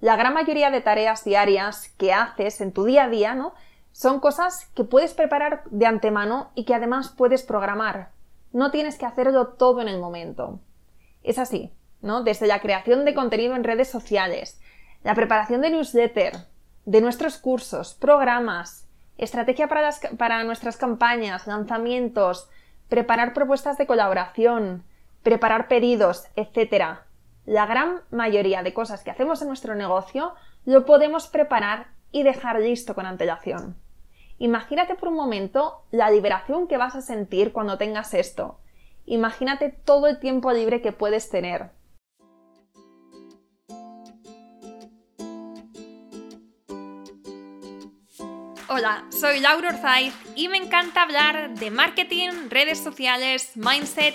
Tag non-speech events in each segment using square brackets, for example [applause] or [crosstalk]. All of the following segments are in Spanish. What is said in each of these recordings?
la gran mayoría de tareas diarias que haces en tu día a día, ¿no? Son cosas que puedes preparar de antemano y que además puedes programar. No tienes que hacerlo todo en el momento. Es así, ¿no? Desde la creación de contenido en redes sociales, la preparación de newsletter, de nuestros cursos, programas, estrategia para, para nuestras campañas, lanzamientos, preparar propuestas de colaboración, preparar pedidos, etc. La gran mayoría de cosas que hacemos en nuestro negocio lo podemos preparar y dejar listo con antelación. Imagínate por un momento la liberación que vas a sentir cuando tengas esto. Imagínate todo el tiempo libre que puedes tener. Hola, soy Laura Orzaiz y me encanta hablar de marketing, redes sociales, mindset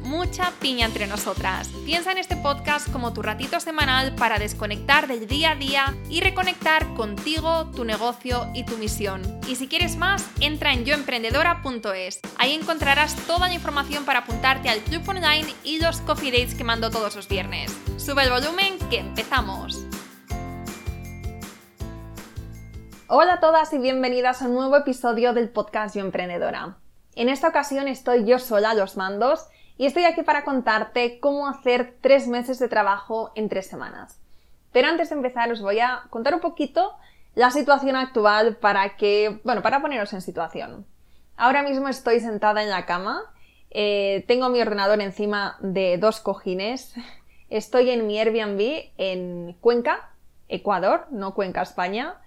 mucha piña entre nosotras. Piensa en este podcast como tu ratito semanal para desconectar del día a día y reconectar contigo, tu negocio y tu misión. Y si quieres más, entra en yoemprendedora.es. Ahí encontrarás toda la información para apuntarte al club online y los coffee dates que mando todos los viernes. Sube el volumen que empezamos. Hola a todas y bienvenidas a un nuevo episodio del podcast Yo Emprendedora. En esta ocasión estoy yo sola a los mandos y estoy aquí para contarte cómo hacer tres meses de trabajo en tres semanas. Pero antes de empezar os voy a contar un poquito la situación actual para que, bueno, para poneros en situación. Ahora mismo estoy sentada en la cama eh, tengo mi ordenador encima de dos cojines. [laughs] Estoy en mi Airbnb en Cuenca, Ecuador, no Cuenca, España.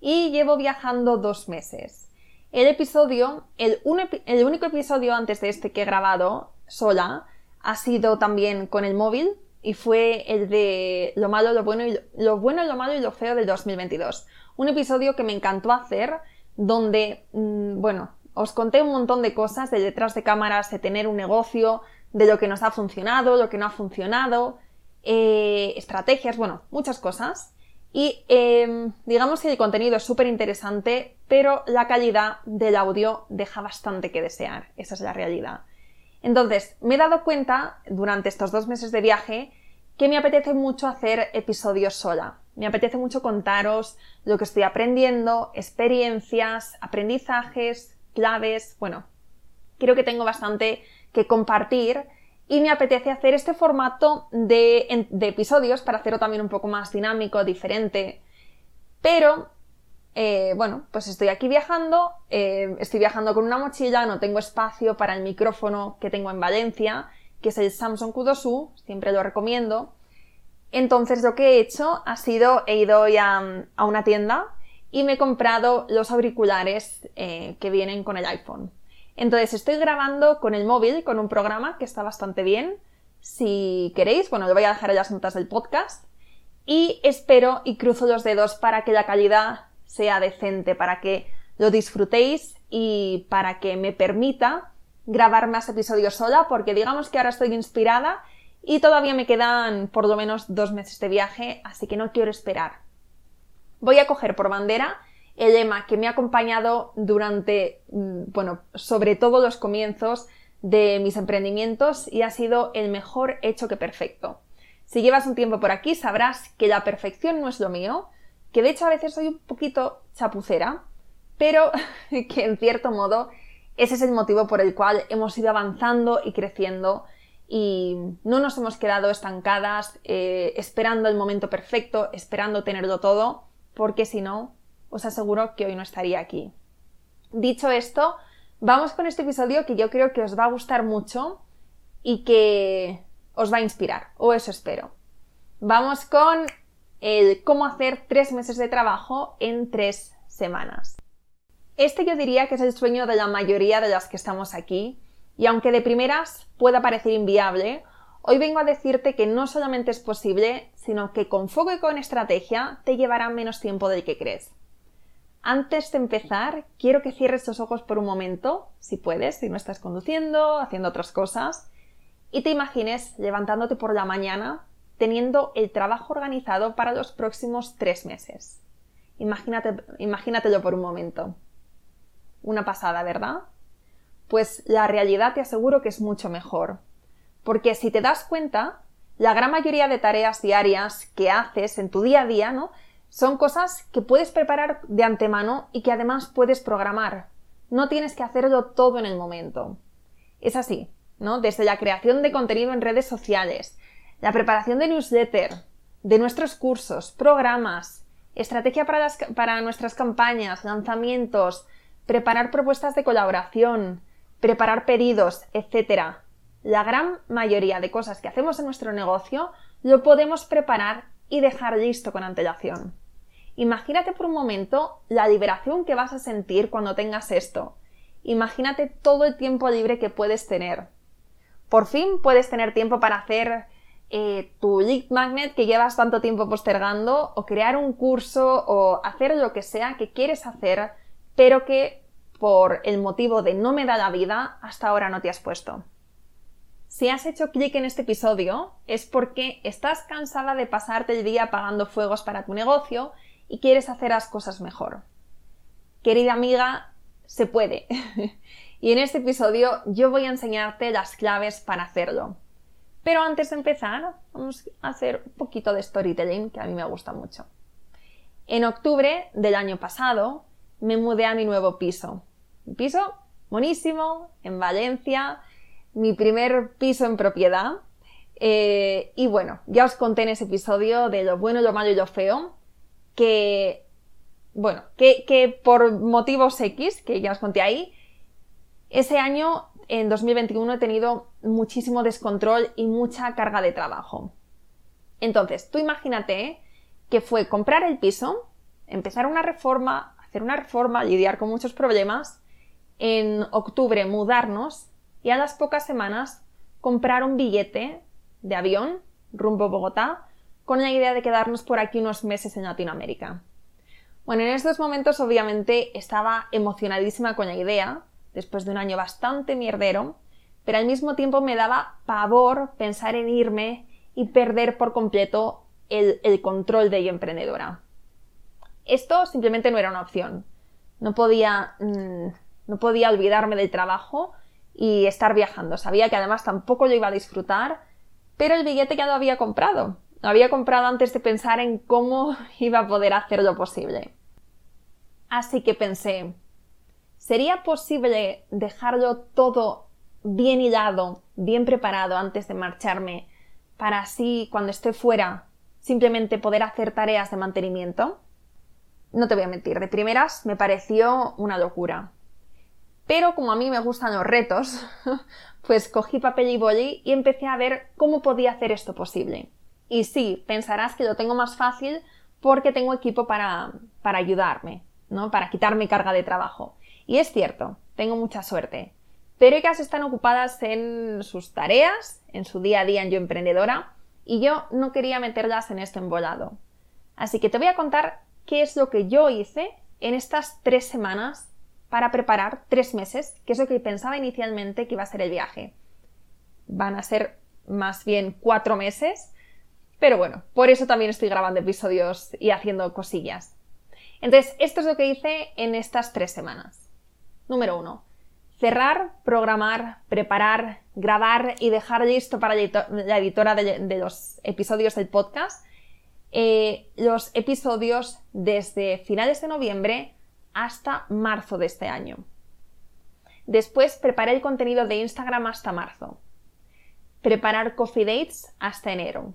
Y llevo viajando dos meses. El episodio, el, el único episodio antes de este que he grabado sola, ha sido también con el móvil y fue el de lo malo, lo bueno, y lo, bueno, lo malo y lo feo del 2022. Un episodio que me encantó hacer donde, mm, bueno, os conté un montón de cosas de detrás de cámaras, de tener un negocio, de lo que nos ha funcionado, lo que no ha funcionado, eh, estrategias, bueno, muchas cosas. Y em, digamos que el contenido es súper interesante, pero la calidad del audio deja bastante que desear. Esa es la realidad. Entonces, me he dado cuenta durante estos dos meses de viaje que me apetece mucho hacer episodios sola. Me apetece mucho contaros lo que estoy aprendiendo, experiencias, aprendizajes, claves, bueno, creo que tengo bastante que compartir y me apetece hacer este formato de, episodios para hacerlo también un poco más dinámico, diferente. Pero, eh, bueno, pues estoy aquí viajando, eh, estoy viajando con una mochila, no tengo espacio para el micrófono que tengo en Valencia, que es el Samsung Q2U, siempre lo recomiendo. Entonces lo que he hecho ha sido, he ido ya a una tienda y me he comprado los auriculares eh, que vienen con el iPhone. Entonces estoy grabando con el móvil, con un programa que está bastante bien. Si queréis, bueno, lo voy a dejar en las notas del podcast. Y espero y cruzo los dedos para que la calidad sea decente, para que lo disfrutéis y para que me permita grabar más episodios sola, porque digamos que ahora estoy inspirada y todavía me quedan por lo menos dos meses de viaje, así que no quiero esperar voy a coger por bandera el lema que me ha acompañado durante, mm, bueno, sobre todo los comienzos de mis emprendimientos y ha sido el mejor hecho que perfecto. Si llevas un tiempo por aquí sabrás que la perfección no es lo mío, que de hecho a veces soy un poquito chapucera, pero [laughs] que en cierto modo ese es el motivo por el cual hemos ido avanzando y creciendo y no nos hemos quedado estancadas eh, esperando el momento perfecto, esperando tenerlo todo, porque si no, os aseguro que hoy no estaría aquí. Dicho esto, vamos con este episodio que yo creo que os va a gustar mucho y que os va a inspirar, o eso espero. Vamos con el cómo hacer tres meses de trabajo en tres semanas. Este yo diría que es el sueño de la mayoría de las que estamos aquí, y aunque de primeras pueda parecer inviable, Hoy vengo a decirte que no solamente es posible, sino que con foco y con estrategia te llevará menos tiempo del que crees. Antes de empezar, quiero que cierres tus ojos por un momento, si puedes, si no estás conduciendo, haciendo otras cosas, y te imagines levantándote por la mañana teniendo el trabajo organizado para los próximos tres meses. Imagínate, imagínatelo por un momento. Una pasada, ¿verdad? Pues la realidad te aseguro que es mucho mejor. Porque si te das cuenta, la gran mayoría de tareas diarias que haces en tu día a día, ¿no? Son cosas que puedes preparar de antemano y que además puedes programar. No tienes que hacerlo todo en el momento. Es así, ¿no? Desde la creación de contenido en redes sociales, la preparación de newsletter, de nuestros cursos, programas, estrategia para, nuestras campañas, lanzamientos, preparar propuestas de colaboración, preparar pedidos, etc. La gran mayoría de cosas que hacemos en nuestro negocio lo podemos preparar y dejar listo con antelación. Imagínate por un momento la liberación que vas a sentir cuando tengas esto. Imagínate todo el tiempo libre que puedes tener. Por fin puedes tener tiempo para hacer eh, tu lead magnet que llevas tanto tiempo postergando o crear un curso o hacer lo que sea que quieres hacer pero que por el motivo de no me da la vida hasta ahora no te has puesto. Si has hecho clic en este episodio es porque estás cansada de pasarte el día apagando fuegos para tu negocio y quieres hacer las cosas mejor. Querida amiga, se puede. [laughs] y en este episodio yo voy a enseñarte las claves para hacerlo. Pero antes de empezar, vamos a hacer un poquito de storytelling que a mí me gusta mucho. En octubre del año pasado me mudé a mi nuevo piso. Un piso buenísimo, en Valencia, mi primer piso en propiedad. Eh, y bueno, ya os conté en ese episodio de lo bueno, lo malo y lo feo, que, bueno, que, que por motivos X, que ya os conté ahí, ese año en 2021 he tenido muchísimo descontrol y mucha carga de trabajo. Entonces, tú imagínate que fue comprar el piso, empezar una reforma, hacer una reforma, lidiar con muchos problemas, en octubre mudarnos y a las pocas semanas comprar un billete de avión rumbo a Bogotá con la idea de quedarnos por aquí unos meses en Latinoamérica. Bueno, en estos momentos obviamente estaba emocionadísima con la idea, después de un año bastante mierdero, pero al mismo tiempo me daba pavor pensar en irme y perder por completo el, control de ella emprendedora. Esto simplemente no era una opción. No podía, mm, no podía olvidarme del trabajo y estar viajando. Sabía que además tampoco lo iba a disfrutar, pero el billete ya lo había comprado. Lo había comprado antes de pensar en cómo [laughs] iba a poder hacerlo posible. Así que pensé, ¿Sería posible dejarlo todo bien hilado, bien preparado antes de marcharme, para así, cuando esté fuera, simplemente poder hacer tareas de mantenimiento? No te voy a mentir, de primeras me pareció una locura. Pero como a mí me gustan los retos, [laughs] pues cogí papel y boli y empecé a ver cómo podía hacer esto posible. Y sí, pensarás que lo tengo más fácil porque tengo equipo para, para ayudarme, ¿no? Para quitarme carga de trabajo. Y es cierto, tengo mucha suerte. Pero ellas están ocupadas en sus tareas, en su día a día en Yo Emprendedora, y yo no quería meterlas en este embolado. Así que te voy a contar qué es lo que yo hice en estas tres semanas para preparar tres meses, que es lo que pensaba inicialmente que iba a ser el viaje. Van a ser más bien cuatro meses, pero bueno, por eso también estoy grabando episodios y haciendo cosillas. Entonces, esto es lo que hice en estas tres semanas. Número uno. Cerrar, programar, preparar, grabar y dejar listo para la editora de, los episodios del podcast eh, los episodios desde finales de noviembre hasta marzo de este año. Después preparé el contenido de Instagram hasta marzo. Preparar coffee dates hasta enero.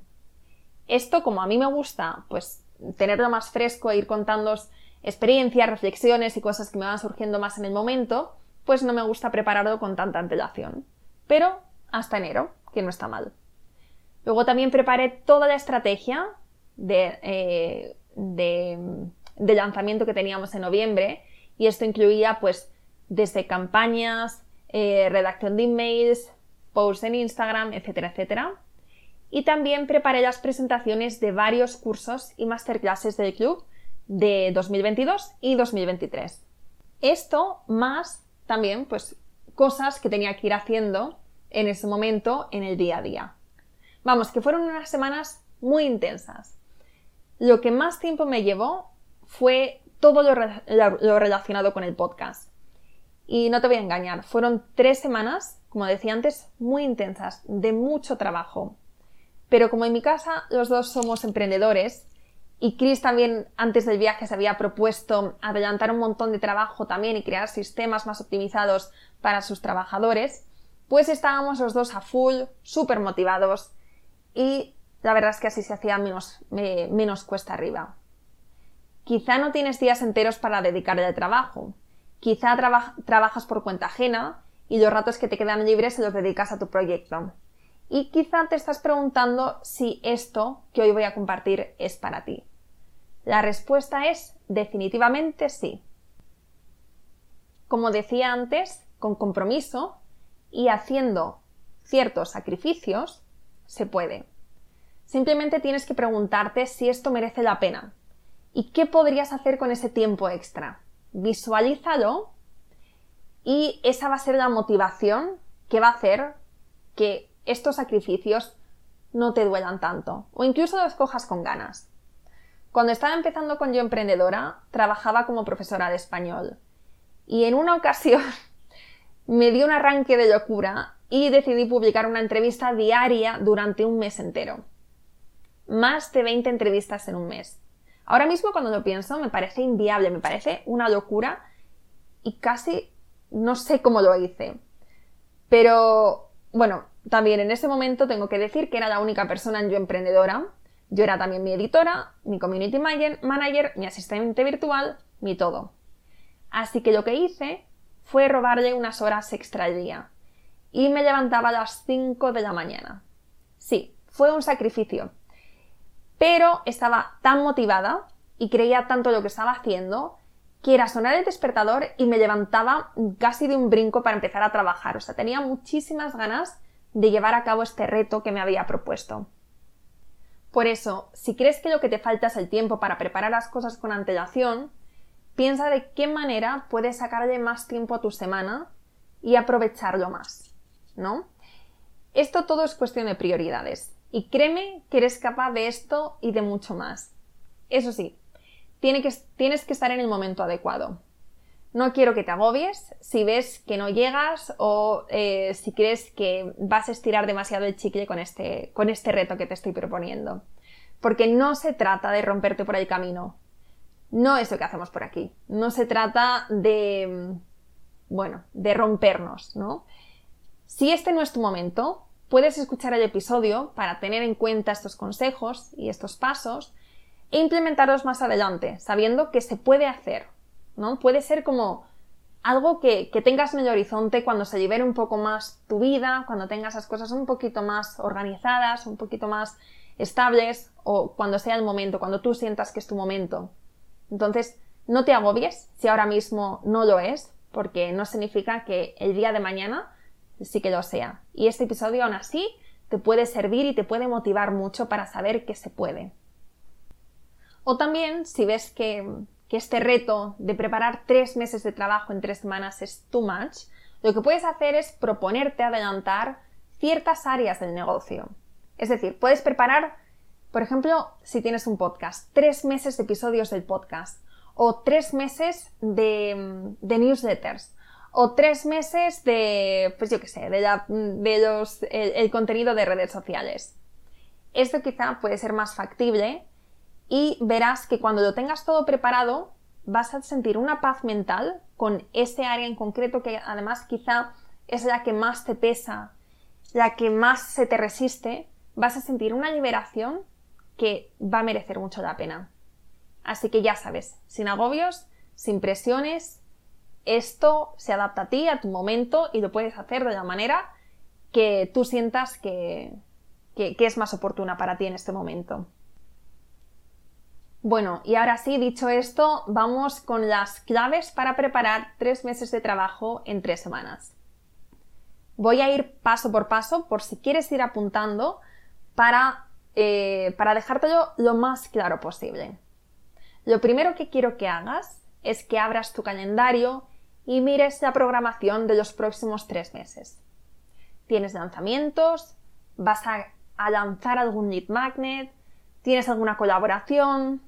Esto, como a mí me gusta, pues tenerlo más fresco e ir contando experiencias, reflexiones y cosas que me van surgiendo más en el momento, pues no me gusta prepararlo con tanta antelación. Pero hasta enero, que no está mal. Luego también preparé toda la estrategia de, eh, de, lanzamiento que teníamos en noviembre y esto incluía pues desde campañas, eh, redacción de emails, posts en Instagram, etcétera, etcétera. Y también preparé las presentaciones de varios cursos y masterclasses del club de 2022 y 2023. Esto más también, pues, cosas que tenía que ir haciendo en ese momento en el día a día. Vamos, que fueron unas semanas muy intensas. Lo que más tiempo me llevó fue todo lo, relacionado con el podcast. Y no te voy a engañar, fueron tres semanas, como decía antes, muy intensas, de mucho trabajo. Pero como en mi casa los dos somos emprendedores, y Chris también antes del viaje se había propuesto adelantar un montón de trabajo también y crear sistemas más optimizados para sus trabajadores, pues estábamos los dos a full, súper motivados y la verdad es que así se hacía menos, menos cuesta arriba. Quizá no tienes días enteros para dedicarle al trabajo, quizá trabajas por cuenta ajena y los ratos que te quedan libres se los dedicas a tu proyecto. Y quizá te estás preguntando si esto que hoy voy a compartir es para ti. La respuesta es definitivamente sí. Como decía antes, con compromiso y haciendo ciertos sacrificios, se puede. Simplemente tienes que preguntarte si esto merece la pena y qué podrías hacer con ese tiempo extra. Visualízalo y esa va a ser la motivación que va a hacer que estos sacrificios no te duelan tanto o incluso los cojas con ganas. Cuando estaba empezando con Yo Emprendedora, trabajaba como profesora de español y en una ocasión [laughs] me dio un arranque de locura y decidí publicar una entrevista diaria durante un mes entero. Más de 20 entrevistas en un mes. Ahora mismo cuando lo pienso me parece inviable, me parece una locura y casi no sé cómo lo hice. Pero bueno, también en ese momento tengo que decir que era la única persona en Yo Emprendedora. Yo era también mi editora, mi community manager, mi asistente virtual, mi todo. Así que lo que hice fue robarle unas horas extra al día. Y me levantaba a las 5 de la mañana. Sí, fue un sacrificio. Pero estaba tan motivada y creía tanto lo que estaba haciendo que era sonar el despertador y me levantaba casi de un brinco para empezar a trabajar. O sea, tenía muchísimas ganas de llevar a cabo este reto que me había propuesto. Por eso, si crees que lo que te falta es el tiempo para preparar las cosas con antelación, piensa de qué manera puedes sacarle más tiempo a tu semana y aprovecharlo más, ¿no? Esto todo es cuestión de prioridades y créeme que eres capaz de esto y de mucho más. Eso sí, tienes que estar en el momento adecuado. No quiero que te agobies si ves que no llegas o eh, si crees que vas a estirar demasiado el chicle con este, con este reto que te estoy proponiendo. Porque no se trata de romperte por el camino. No es lo que hacemos por aquí. No se trata de, bueno, de rompernos, ¿no? Si este no es tu momento, puedes escuchar el episodio para tener en cuenta estos consejos y estos pasos e implementarlos más adelante, sabiendo que se puede hacer, ¿no? Puede ser como algo que, tengas en el horizonte cuando se libere un poco más tu vida, cuando tengas las cosas un poquito más organizadas, un poquito más estables o cuando sea el momento, cuando tú sientas que es tu momento. Entonces, no te agobies si ahora mismo no lo es, porque no significa que el día de mañana sí que lo sea. Y este episodio aún así te puede servir y te puede motivar mucho para saber que se puede. O también si ves que que este reto de preparar tres meses de trabajo en tres semanas es too much, lo que puedes hacer es proponerte adelantar ciertas áreas del negocio. Es decir, puedes preparar, por ejemplo, si tienes un podcast, tres meses de episodios del podcast, o tres meses de, newsletters, o tres meses de, pues yo qué sé, de, de los, el contenido de redes sociales. Esto quizá puede ser más factible y verás que cuando lo tengas todo preparado vas a sentir una paz mental con ese área en concreto que además quizá es la que más te pesa, la que más se te resiste, vas a sentir una liberación que va a merecer mucho la pena. Así que ya sabes, sin agobios, sin presiones, esto se adapta a ti, a tu momento y lo puedes hacer de la manera que tú sientas que, que es más oportuna para ti en este momento. Bueno, y ahora sí, dicho esto, vamos con las claves para preparar tres meses de trabajo en tres semanas. Voy a ir paso por paso por si quieres ir apuntando para, eh, dejártelo lo más claro posible. lo primero que quiero que hagas es que abras tu calendario y mires la programación de los próximos tres meses. ¿Tienes lanzamientos? ¿Vas a, lanzar algún lead magnet? ¿Tienes alguna colaboración?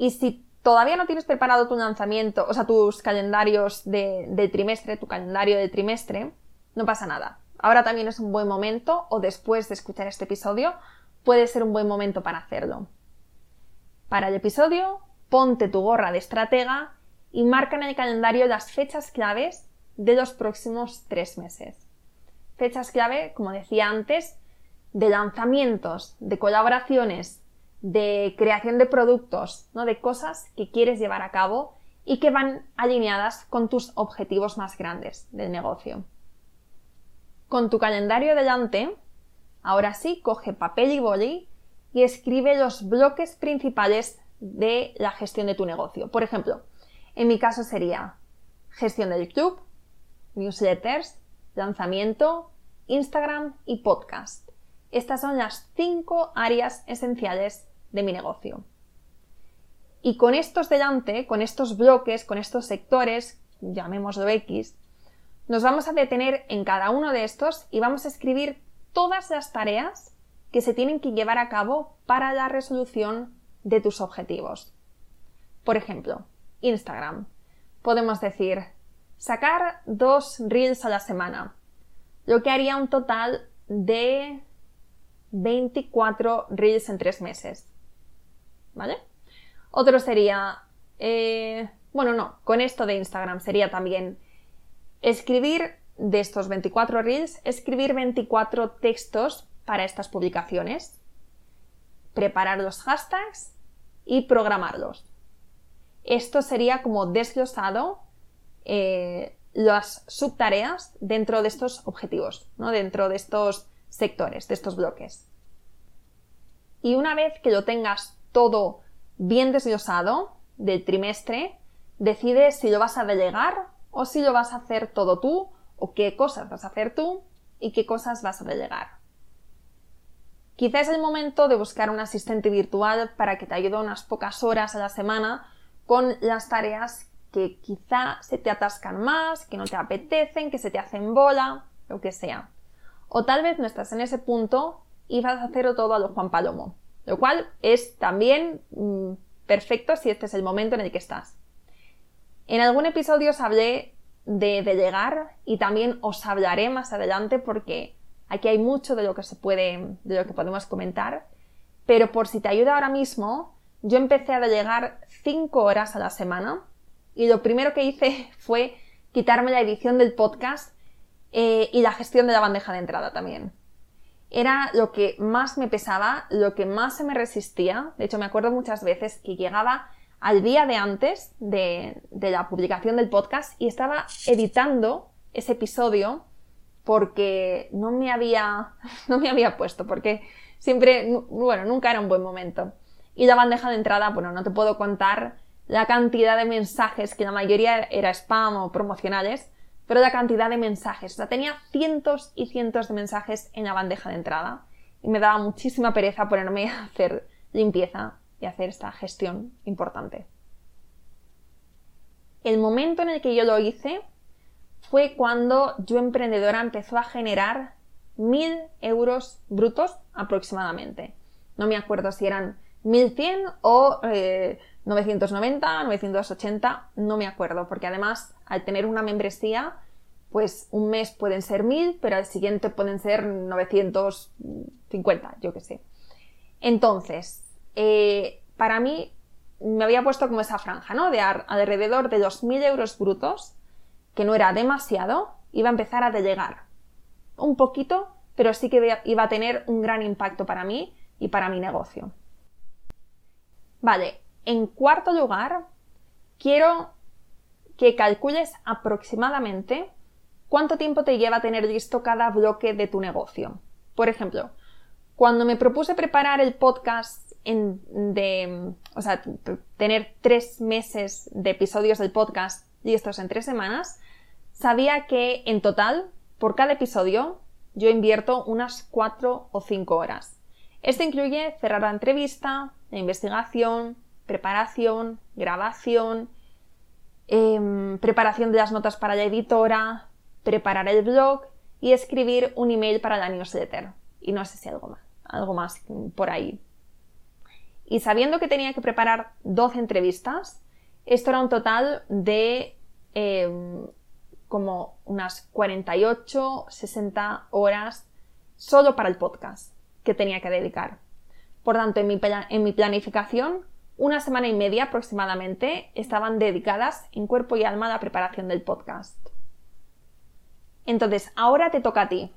Y si todavía no tienes preparado tu lanzamiento, o sea, tus calendarios de, trimestre, tu calendario de trimestre, no pasa nada. Ahora también es un buen momento, o después de escuchar este episodio, puede ser un buen momento para hacerlo. Para el episodio, ponte tu gorra de estratega y marca en el calendario las fechas claves de los próximos tres meses. Fechas clave, como decía antes, de lanzamientos, de colaboraciones, de creación de productos, ¿no? de cosas que quieres llevar a cabo y que van alineadas con tus objetivos más grandes del negocio. Con tu calendario delante, ahora sí, coge papel y boli y escribe los bloques principales de la gestión de tu negocio. Por ejemplo, en mi caso sería gestión del club, newsletters, lanzamiento, Instagram y podcast. Estas son las cinco áreas esenciales de mi negocio. Y con estos delante, con estos bloques, con estos sectores, llamémoslo X, nos vamos a detener en cada uno de estos y vamos a escribir todas las tareas que se tienen que llevar a cabo para la resolución de tus objetivos. Por ejemplo, Instagram. Podemos decir, sacar dos reels a la semana, lo que haría un total de 24 reels en tres meses. ¿Vale? Otro sería, eh, bueno, no, con esto de Instagram sería también escribir de estos 24 reels, escribir 24 textos para estas publicaciones, preparar los hashtags y programarlos. Esto sería como desglosado eh, las subtareas dentro de estos objetivos, ¿no? dentro de estos sectores, de estos bloques. Y una vez que lo tengas todo bien desglosado del trimestre, decides si lo vas a delegar o si lo vas a hacer todo tú o qué cosas vas a hacer tú y qué cosas vas a delegar. Quizá es el momento de buscar un asistente virtual para que te ayude unas pocas horas a la semana con las tareas que quizá se te atascan más, que no te apetecen, que se te hacen bola, lo que sea. O tal vez no estás en ese punto y vas a hacerlo todo a lo Juan Palomo, lo cual es también mm, perfecto si este es el momento en el que estás. En algún episodio os hablé de delegar y también os hablaré más adelante porque aquí hay mucho de lo que se puede, de lo que podemos comentar, pero por si te ayuda ahora mismo, yo empecé a delegar 5 horas a la semana y lo primero que hice [laughs] fue quitarme la edición del podcast eh, y la gestión de la bandeja de entrada también. Era lo que más me pesaba, lo que más se me resistía. De hecho, me acuerdo muchas veces que llegaba al día de antes de, de la publicación del podcast y estaba editando ese episodio porque no me había, [laughs] no me había puesto, porque siempre, bueno, nunca era un buen momento. Y la bandeja de entrada, bueno, no te puedo contar la cantidad de mensajes, que la mayoría era spam o promocionales, pero la cantidad de mensajes. O sea, tenía cientos y cientos de mensajes en la bandeja de entrada y me daba muchísima pereza ponerme a hacer limpieza y hacer esta gestión importante. El momento en el que yo lo hice fue cuando yo emprendedora empezó a generar mil euros brutos aproximadamente. No me acuerdo si eran 1100 o 990, eh, 980, no me acuerdo, porque además al tener una membresía, pues un mes pueden ser 1000, pero al siguiente pueden ser 950, yo que sé. Entonces, eh, para mí me había puesto como esa franja, ¿no? De alrededor de 2.000 euros brutos, que no era demasiado, iba a empezar a delegar. Un poquito, pero sí que iba a tener un gran impacto para mí y para mi negocio. Vale, en cuarto lugar, quiero que calcules aproximadamente cuánto tiempo te lleva tener listo cada bloque de tu negocio. Por ejemplo, cuando me propuse preparar el podcast en, de, o sea, tener tres meses de episodios del podcast listos en tres semanas, sabía que en total, por cada episodio, yo invierto unas cuatro o cinco horas. Esto incluye cerrar la entrevista, la investigación, preparación, grabación, em, preparación de las notas para la editora, preparar el blog y escribir un email para la newsletter. Y no sé si algo más, algo más por ahí. Y sabiendo que tenía que preparar 12 entrevistas, esto era un total de em, como unas 48, 60 horas solo para el podcast que tenía que dedicar. Por tanto, en mi, en mi planificación, una semana y media aproximadamente estaban dedicadas en cuerpo y alma a la preparación del podcast. Entonces, ahora te toca a ti.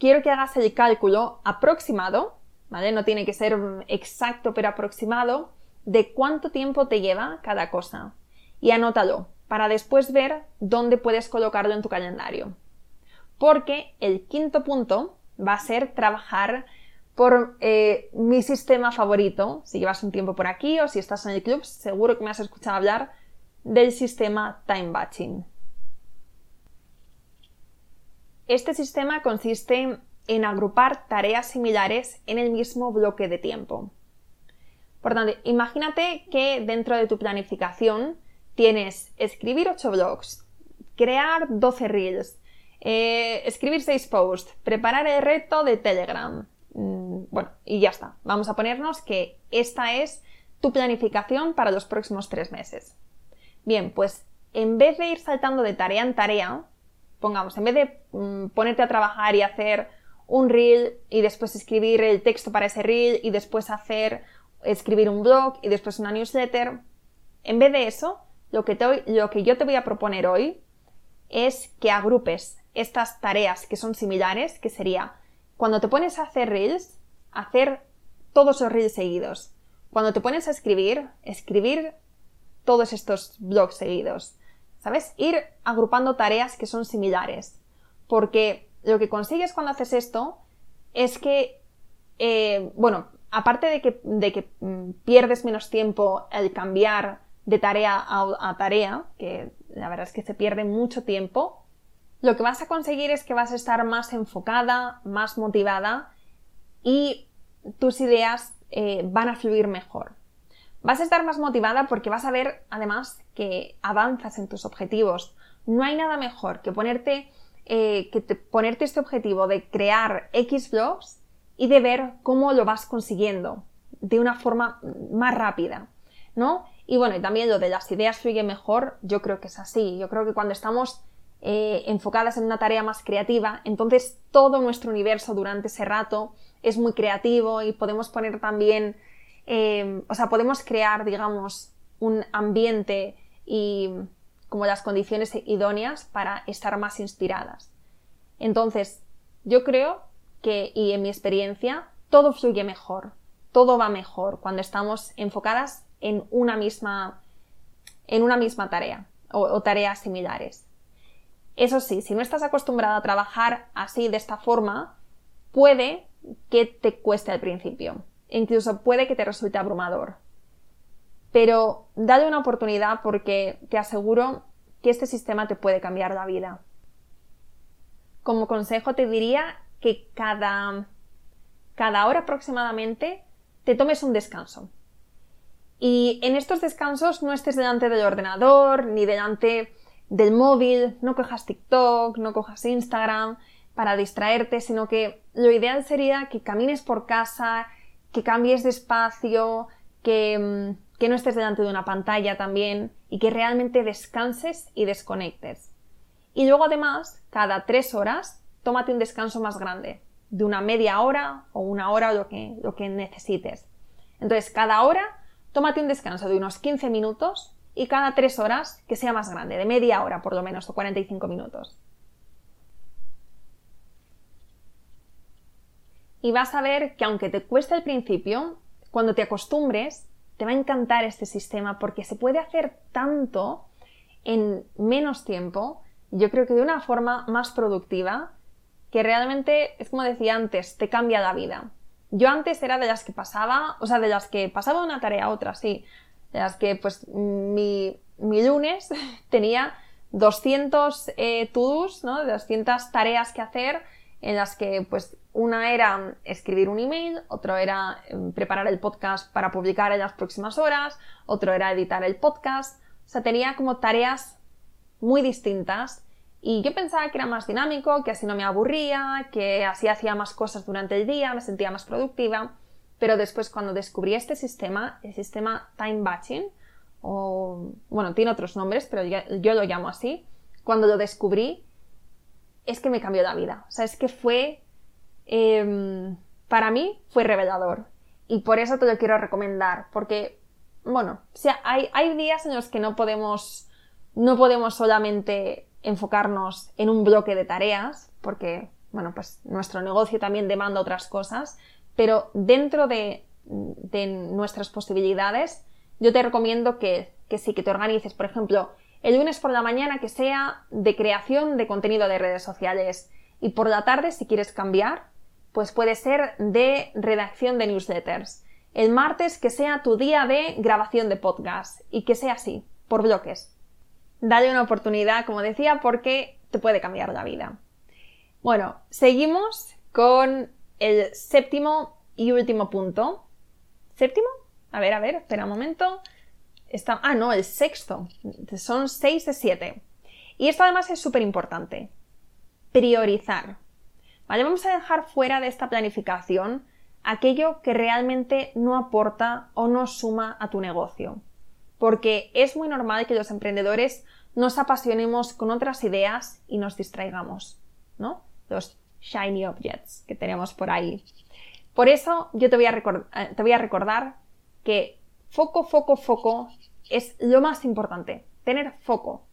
Quiero que hagas el cálculo aproximado, ¿vale? No tiene que ser exacto, pero aproximado, de cuánto tiempo te lleva cada cosa. Y anótalo, para después ver dónde puedes colocarlo en tu calendario. Porque el quinto punto va a ser trabajar por eh, mi sistema favorito. Si llevas un tiempo por aquí o si estás en el club, seguro que me has escuchado hablar del sistema time batching. Este sistema consiste en agrupar tareas similares en el mismo bloque de tiempo. Por tanto, imagínate que dentro de tu planificación tienes escribir 8 blogs, crear 12 reels, eh, escribir 6 posts, preparar el reto de Telegram. Mm, bueno, y ya está. Vamos a ponernos que esta es tu planificación para los próximos tres meses. Bien, pues en vez de ir saltando de tarea en tarea, pongamos, en vez de mm, ponerte a trabajar y hacer un reel y después escribir el texto para ese reel y después hacer, escribir un blog y después una newsletter, en vez de eso, lo que, lo que yo te voy a proponer hoy es que agrupes estas tareas que son similares, que sería cuando te pones a hacer reels, hacer todos los reels seguidos. Cuando te pones a escribir, escribir todos estos blogs seguidos. ¿Sabes? Ir agrupando tareas que son similares. Porque lo que consigues cuando haces esto es que, eh, bueno, aparte de que, de que, mm, pierdes menos tiempo al cambiar de tarea a, a, tarea, que la verdad es que se pierde mucho tiempo, lo que vas a conseguir es que vas a estar más enfocada, más motivada y tus ideas eh, van a fluir mejor. Vas a estar más motivada porque vas a ver además que avanzas en tus objetivos. No hay nada mejor que ponerte, eh, que ponerte este objetivo de crear X blogs y de ver cómo lo vas consiguiendo de una forma más rápida, ¿no? Y bueno, y también lo de las ideas fluyen mejor, yo creo que es así. Yo creo que cuando estamos eh, enfocadas en una tarea más creativa, entonces todo nuestro universo durante ese rato es muy creativo y podemos poner también Em, o sea, podemos crear, digamos, un ambiente y como las condiciones idóneas para estar más inspiradas. Entonces, yo creo que, y en mi experiencia, todo fluye mejor, todo va mejor cuando estamos enfocadas en una misma, en una misma tarea o, o tareas similares. Eso sí, si no estás acostumbrada a trabajar así, de esta forma, puede que te cueste al principio incluso puede que te resulte abrumador. Pero dale una oportunidad porque te aseguro que este sistema te puede cambiar la vida. Como consejo te diría que cada, cada hora aproximadamente te tomes un descanso. Y en estos descansos no estés delante del ordenador ni delante del móvil, no cojas TikTok, no cojas Instagram para distraerte, sino que lo ideal sería que camines por casa, que cambies de espacio, que, mm, que no estés delante de una pantalla también y que realmente descanses y desconectes. Y luego además, cada tres horas, tómate un descanso más grande, de una media hora o una hora lo que, lo que necesites. Entonces, cada hora, tómate un descanso de unos 15 minutos y cada tres horas que sea más grande, de media hora por lo menos o 45 minutos. y vas a ver que aunque te cueste al principio, cuando te acostumbres, te va a encantar este sistema porque se puede hacer tanto en menos tiempo, yo creo que de una forma más productiva, que realmente, es como decía antes, te cambia la vida. Yo antes era de las que pasaba, o sea, de las que pasaba una tarea a otra, sí, de las que pues mi, lunes [laughs] tenía 200 eh, to-dos, ¿no? 200 tareas que hacer en las que pues una era escribir un email, otro era em, preparar el podcast para publicar en las próximas horas, otro era editar el podcast. O sea, tenía como tareas muy distintas y yo pensaba que era más dinámico, que así no me aburría, que así hacía más cosas durante el día, me sentía más productiva. Pero después cuando descubrí este sistema, el sistema time batching, o bueno, tiene otros nombres, pero yo, lo llamo así, cuando lo descubrí, es que me cambió la vida. O sea, es que fue, em, para mí, fue revelador. Y por eso te lo quiero recomendar, porque, bueno, o sea, hay, hay días en los que no podemos, no podemos solamente enfocarnos en un bloque de tareas, porque, bueno, pues nuestro negocio también demanda otras cosas, pero dentro de, nuestras posibilidades, yo te recomiendo que, que sí, que te organices, por ejemplo, el lunes por la mañana que sea de creación de contenido de redes sociales y por la tarde, si quieres cambiar, pues puede ser de redacción de newsletters. El martes que sea tu día de grabación de podcast y que sea así, por bloques. Dale una oportunidad, como decía, porque te puede cambiar la vida. Bueno, seguimos con el séptimo y último punto. ¿Séptimo? A ver, a ver, espera un momento. Está, ah, no, el sexto. Son seis de siete. Y esto además es súper importante. Priorizar. ¿Vale? Vamos a dejar fuera de esta planificación aquello que realmente no aporta o no suma a tu negocio. Porque es muy normal que los emprendedores nos apasionemos con otras ideas y nos distraigamos, ¿no? Los shiny objects que tenemos por ahí. Por eso yo te voy, a eh, te voy a recordar que foco, foco, foco es lo más importante. Tener foco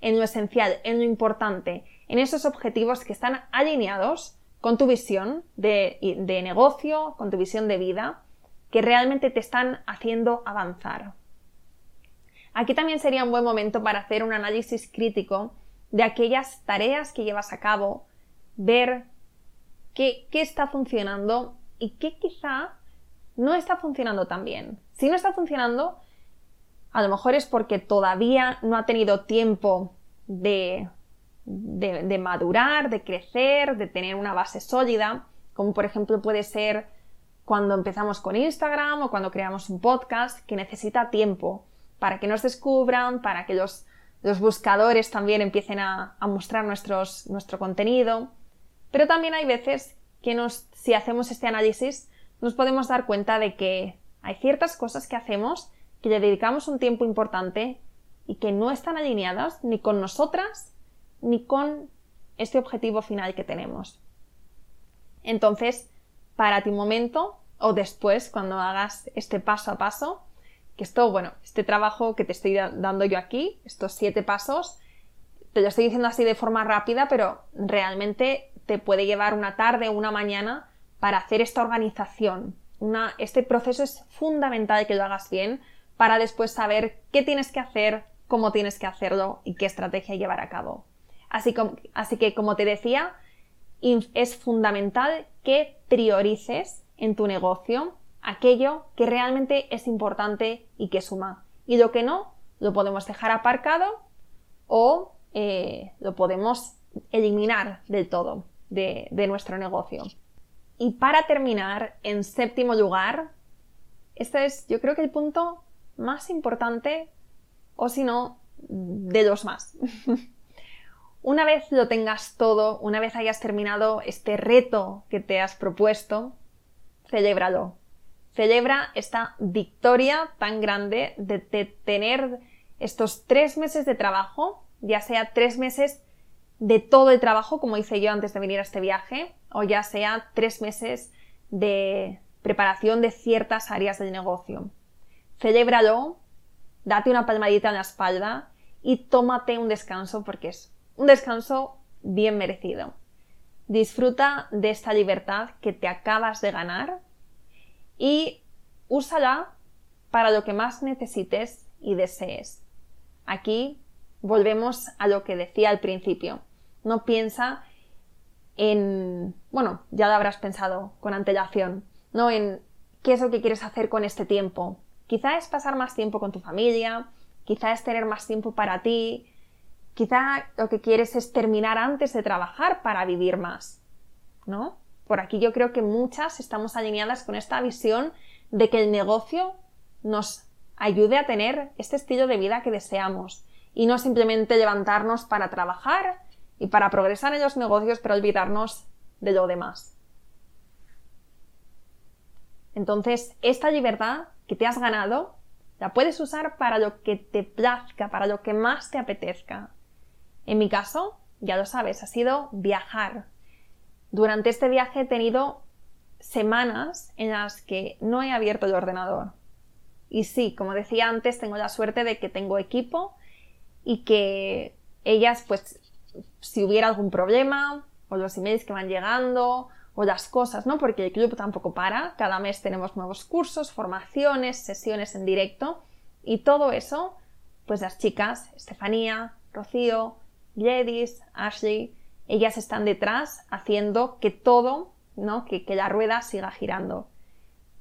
en lo esencial, en lo importante, en esos objetivos que están alineados con tu visión de, de, negocio, con tu visión de vida, que realmente te están haciendo avanzar. Aquí también sería un buen momento para hacer un análisis crítico de aquellas tareas que llevas a cabo, ver qué, está funcionando y qué quizá no está funcionando tan bien. Si no está funcionando, a lo mejor es porque todavía no ha tenido tiempo de, de, madurar, de crecer, de tener una base sólida, como por ejemplo puede ser cuando empezamos con Instagram o cuando creamos un podcast que necesita tiempo para que nos descubran, para que los, los buscadores también empiecen a, a mostrar nuestro contenido. Pero también hay veces que nos, si hacemos este análisis, nos podemos dar cuenta de que hay ciertas cosas que hacemos que le dedicamos un tiempo importante y que no están alineadas ni con nosotras ni con este objetivo final que tenemos. Entonces, párate un momento o después, cuando hagas este paso a paso, que esto, bueno, este trabajo que te estoy dando yo aquí, estos siete pasos, te lo estoy diciendo así de forma rápida, pero realmente te puede llevar una tarde o una mañana para hacer esta organización. este proceso es fundamental que lo hagas bien para después saber qué tienes que hacer, cómo tienes que hacerlo y qué estrategia llevar a cabo. Así, que, como te decía, es fundamental que priorices en tu negocio aquello que realmente es importante y que suma. Y lo que no, lo podemos dejar aparcado o eh, lo podemos eliminar del todo de, nuestro negocio. Y para terminar, en séptimo lugar, este es yo creo que el punto más importante, o si no, de los más. [laughs] una vez lo tengas todo, una vez hayas terminado este reto que te has propuesto, celébralo. Celebra esta victoria tan grande de tener estos tres meses de trabajo, ya sea tres meses de todo el trabajo, como hice yo antes de venir a este viaje, o ya sea tres meses de preparación de ciertas áreas del negocio. Celébralo, date una palmadita en la espalda y tómate un descanso porque es un descanso bien merecido. Disfruta de esta libertad que te acabas de ganar y úsala para lo que más necesites y desees. Aquí volvemos a lo que decía al principio no piensa en, bueno, ya lo habrás pensado con antelación, ¿no? En qué es lo que quieres hacer con este tiempo. Quizá es pasar más tiempo con tu familia, quizá es tener más tiempo para ti, quizá lo que quieres es terminar antes de trabajar para vivir más. ¿no? Por aquí yo creo que muchas estamos alineadas con esta visión de que el negocio nos ayude a tener este estilo de vida que deseamos y no simplemente levantarnos para trabajar y para progresar en los negocios, pero olvidarnos de lo demás. Entonces, esta libertad que te has ganado, la puedes usar para lo que te plazca, para lo que más te apetezca. En mi caso, ya lo sabes, ha sido viajar. Durante este viaje he tenido semanas en las que no he abierto el ordenador. Y sí, como decía antes, tengo la suerte de que tengo equipo y que ellas, pues, si hubiera algún problema, o los emails que van llegando, o las cosas, ¿no? Porque el club tampoco para. Cada mes tenemos nuevos cursos, formaciones, sesiones en directo. Y todo eso, pues las chicas, Estefanía, Rocío, Gladys, Ashley, ellas están detrás haciendo que todo, ¿no? Que, que la rueda siga girando.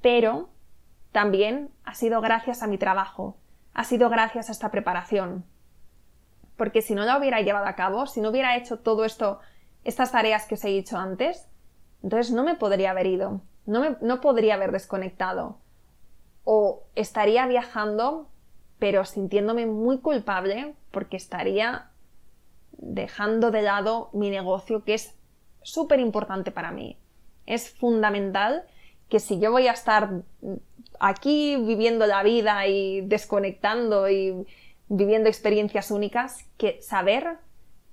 Pero también ha sido gracias a mi trabajo, ha sido gracias a esta preparación. Porque si no la hubiera llevado a cabo, si no hubiera hecho todo esto, estas tareas que os he dicho antes, entonces no me podría haber ido, no, me, no podría haber desconectado. O estaría viajando, pero sintiéndome muy culpable porque estaría dejando de lado mi negocio que es súper importante para mí. Es fundamental que si yo voy a estar aquí viviendo la vida y desconectando y viviendo experiencias únicas, que saber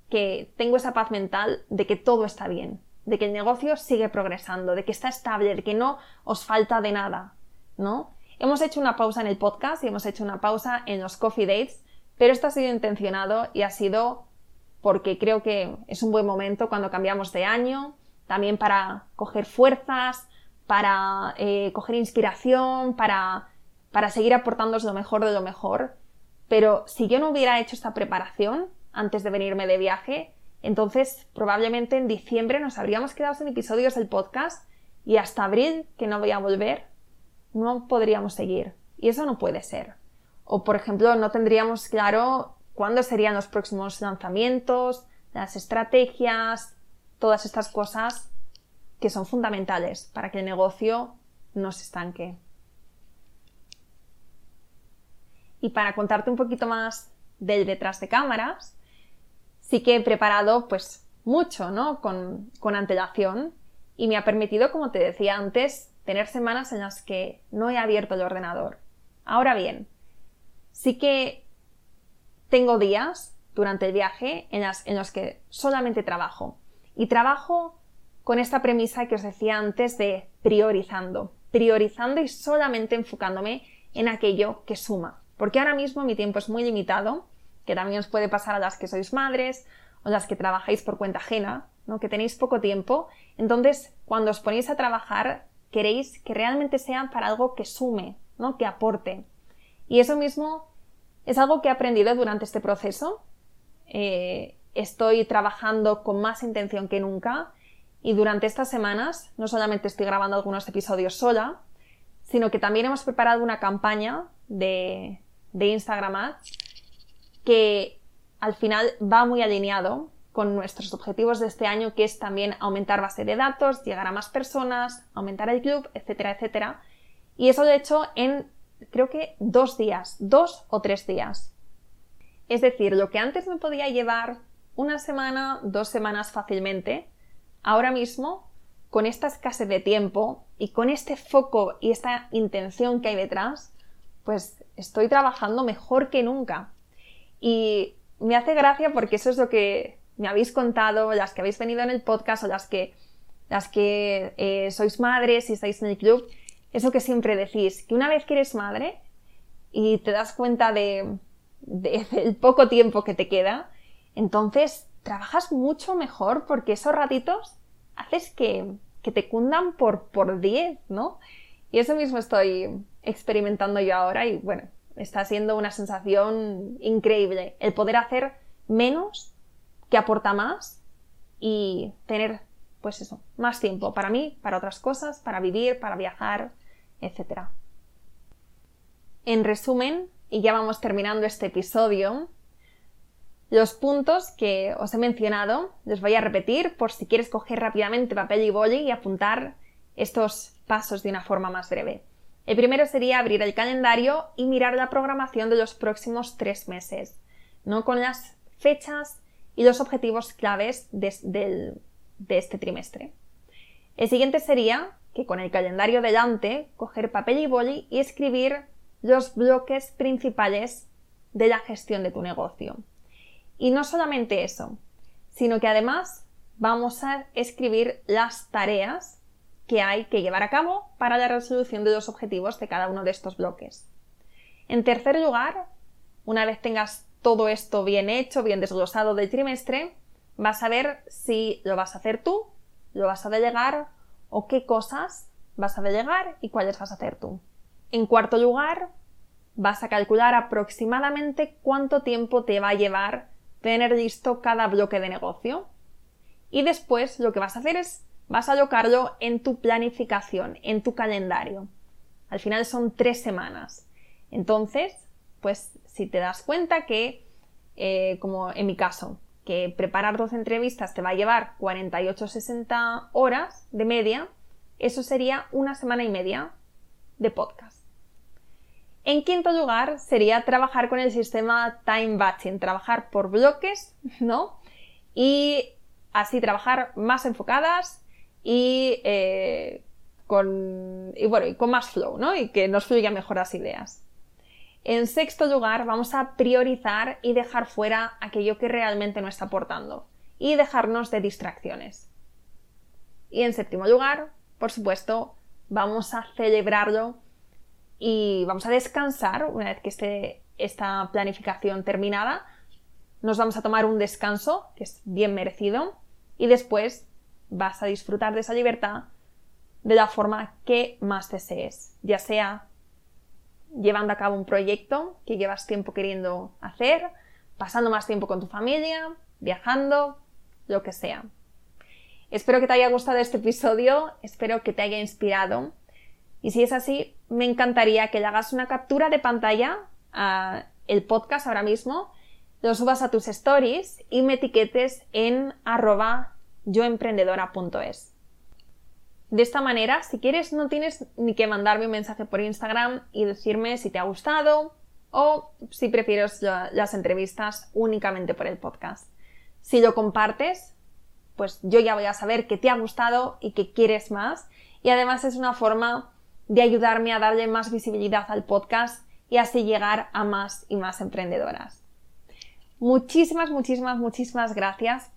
que tengo esa paz mental de que todo está bien, de que el negocio sigue progresando, de que está estable, de que no os falta de nada, ¿no? Hemos hecho una pausa en el podcast y hemos hecho una pausa en los coffee dates, pero esto ha sido intencionado y ha sido porque creo que es un buen momento cuando cambiamos de año, también para coger fuerzas, para eh, coger inspiración, para, para seguir aportándoos lo mejor de lo mejor. Pero si yo no hubiera hecho esta preparación antes de venirme de viaje, entonces probablemente en diciembre nos habríamos quedado sin episodios del podcast y hasta abril, que no voy a volver, no podríamos seguir. Y eso no puede ser. O por ejemplo, no tendríamos claro cuándo serían los próximos lanzamientos, las estrategias, todas estas cosas que son fundamentales para que el negocio no se estanque. Y para contarte un poquito más del detrás de cámaras, sí que he preparado pues mucho, ¿no? Con, con antelación y me ha permitido, como te decía antes, tener semanas en las que no he abierto el ordenador. Ahora bien, sí que tengo días durante el viaje en, en los que solamente trabajo. Y trabajo con esta premisa que os decía antes de priorizando, priorizando y solamente enfocándome en aquello que suma. Porque ahora mismo mi tiempo es muy limitado, que también os puede pasar a las que sois madres o las que trabajáis por cuenta ajena, ¿no? que tenéis poco tiempo. Entonces, cuando os ponéis a trabajar, queréis que realmente sea para algo que sume, ¿no? que aporte. Y eso mismo es algo que he aprendido durante este proceso. Eh, estoy trabajando con más intención que nunca y durante estas semanas no solamente estoy grabando algunos episodios sola, sino que también hemos preparado una campaña de, de Instagram que al final va muy alineado con nuestros objetivos de este año, que es también aumentar base de datos, llegar a más personas, aumentar el club, etcétera, etcétera. Y eso lo he hecho en creo que dos días, dos o tres días. Es decir, lo que antes me podía llevar una semana, dos semanas fácilmente, ahora mismo, con esta escasez de tiempo y con este foco y esta intención que hay detrás, pues estoy trabajando mejor que nunca. Y me hace gracia porque eso es lo que me habéis contado, las que habéis venido en el podcast o las que, las que eh, sois madres y estáis en el club, eso que siempre decís, que una vez que eres madre y te das cuenta de, [laughs] del poco tiempo que te queda, entonces trabajas mucho mejor porque esos ratitos haces que, que te cundan por, por 10, ¿no? Y eso mismo estoy experimentando yo ahora y bueno, está siendo una sensación increíble el poder hacer menos que aporta más y tener pues eso, más tiempo para mí, para otras cosas, para vivir, para viajar, etc. En resumen, y ya vamos terminando este episodio, Los puntos que os he mencionado les voy a repetir por si quieres coger rápidamente papel y boli y apuntar estos pasos de una forma más breve. El primero sería abrir el calendario y mirar la programación de los próximos tres meses, ¿no? con las fechas y los objetivos claves de, de este trimestre. El siguiente sería que con el calendario delante, coger papel y boli y escribir los bloques principales de la gestión de tu negocio. Y no solamente eso, sino que además vamos a escribir las tareas que hay que llevar a cabo para la resolución de los objetivos de cada uno de estos bloques. En tercer lugar, una vez tengas todo esto bien hecho, bien desglosado del trimestre, vas a ver si lo vas a hacer tú, lo vas a delegar o qué cosas vas a delegar y cuáles vas a hacer tú. En cuarto lugar, vas a calcular aproximadamente cuánto tiempo te va a llevar tener listo cada bloque de negocio. Y después lo que vas a hacer es, vas a alocarlo en tu planificación, en tu calendario. Al final son tres semanas. Entonces, pues si te das cuenta que, eh, como en mi caso, que preparar dos entrevistas te va a llevar 48-60 horas de media, eso sería una semana y media de podcast. En quinto lugar, sería trabajar con el sistema time batching, trabajar por bloques, ¿no? Y así trabajar más enfocadas y, eh, con, y, bueno, y con más flow, ¿no? Y que nos fluyan mejor las ideas. En sexto lugar, vamos a priorizar y dejar fuera aquello que realmente no está aportando y dejarnos de distracciones. Y en séptimo lugar, por supuesto, vamos a celebrarlo y vamos a descansar una vez que esté esta planificación terminada. Nos vamos a tomar un descanso, que es bien merecido, y después vas a disfrutar de esa libertad de la forma que más desees, ya sea llevando a cabo un proyecto que llevas tiempo queriendo hacer, pasando más tiempo con tu familia, viajando, lo que sea. Espero que te haya gustado este episodio, espero que te haya inspirado y si es así, me encantaría que le hagas una captura de pantalla a el podcast ahora mismo, lo subas a tus stories y me etiquetes en arroba yoemprendedora.es. De esta manera, si quieres, no tienes ni que mandarme un mensaje por Instagram y decirme si te ha gustado o si prefieres las entrevistas únicamente por el podcast. Si lo compartes, pues yo ya voy a saber que te ha gustado y que quieres más. Y además es una forma de ayudarme a darle más visibilidad al podcast y así llegar a más y más emprendedoras. Muchísimas, muchísimas, muchísimas gracias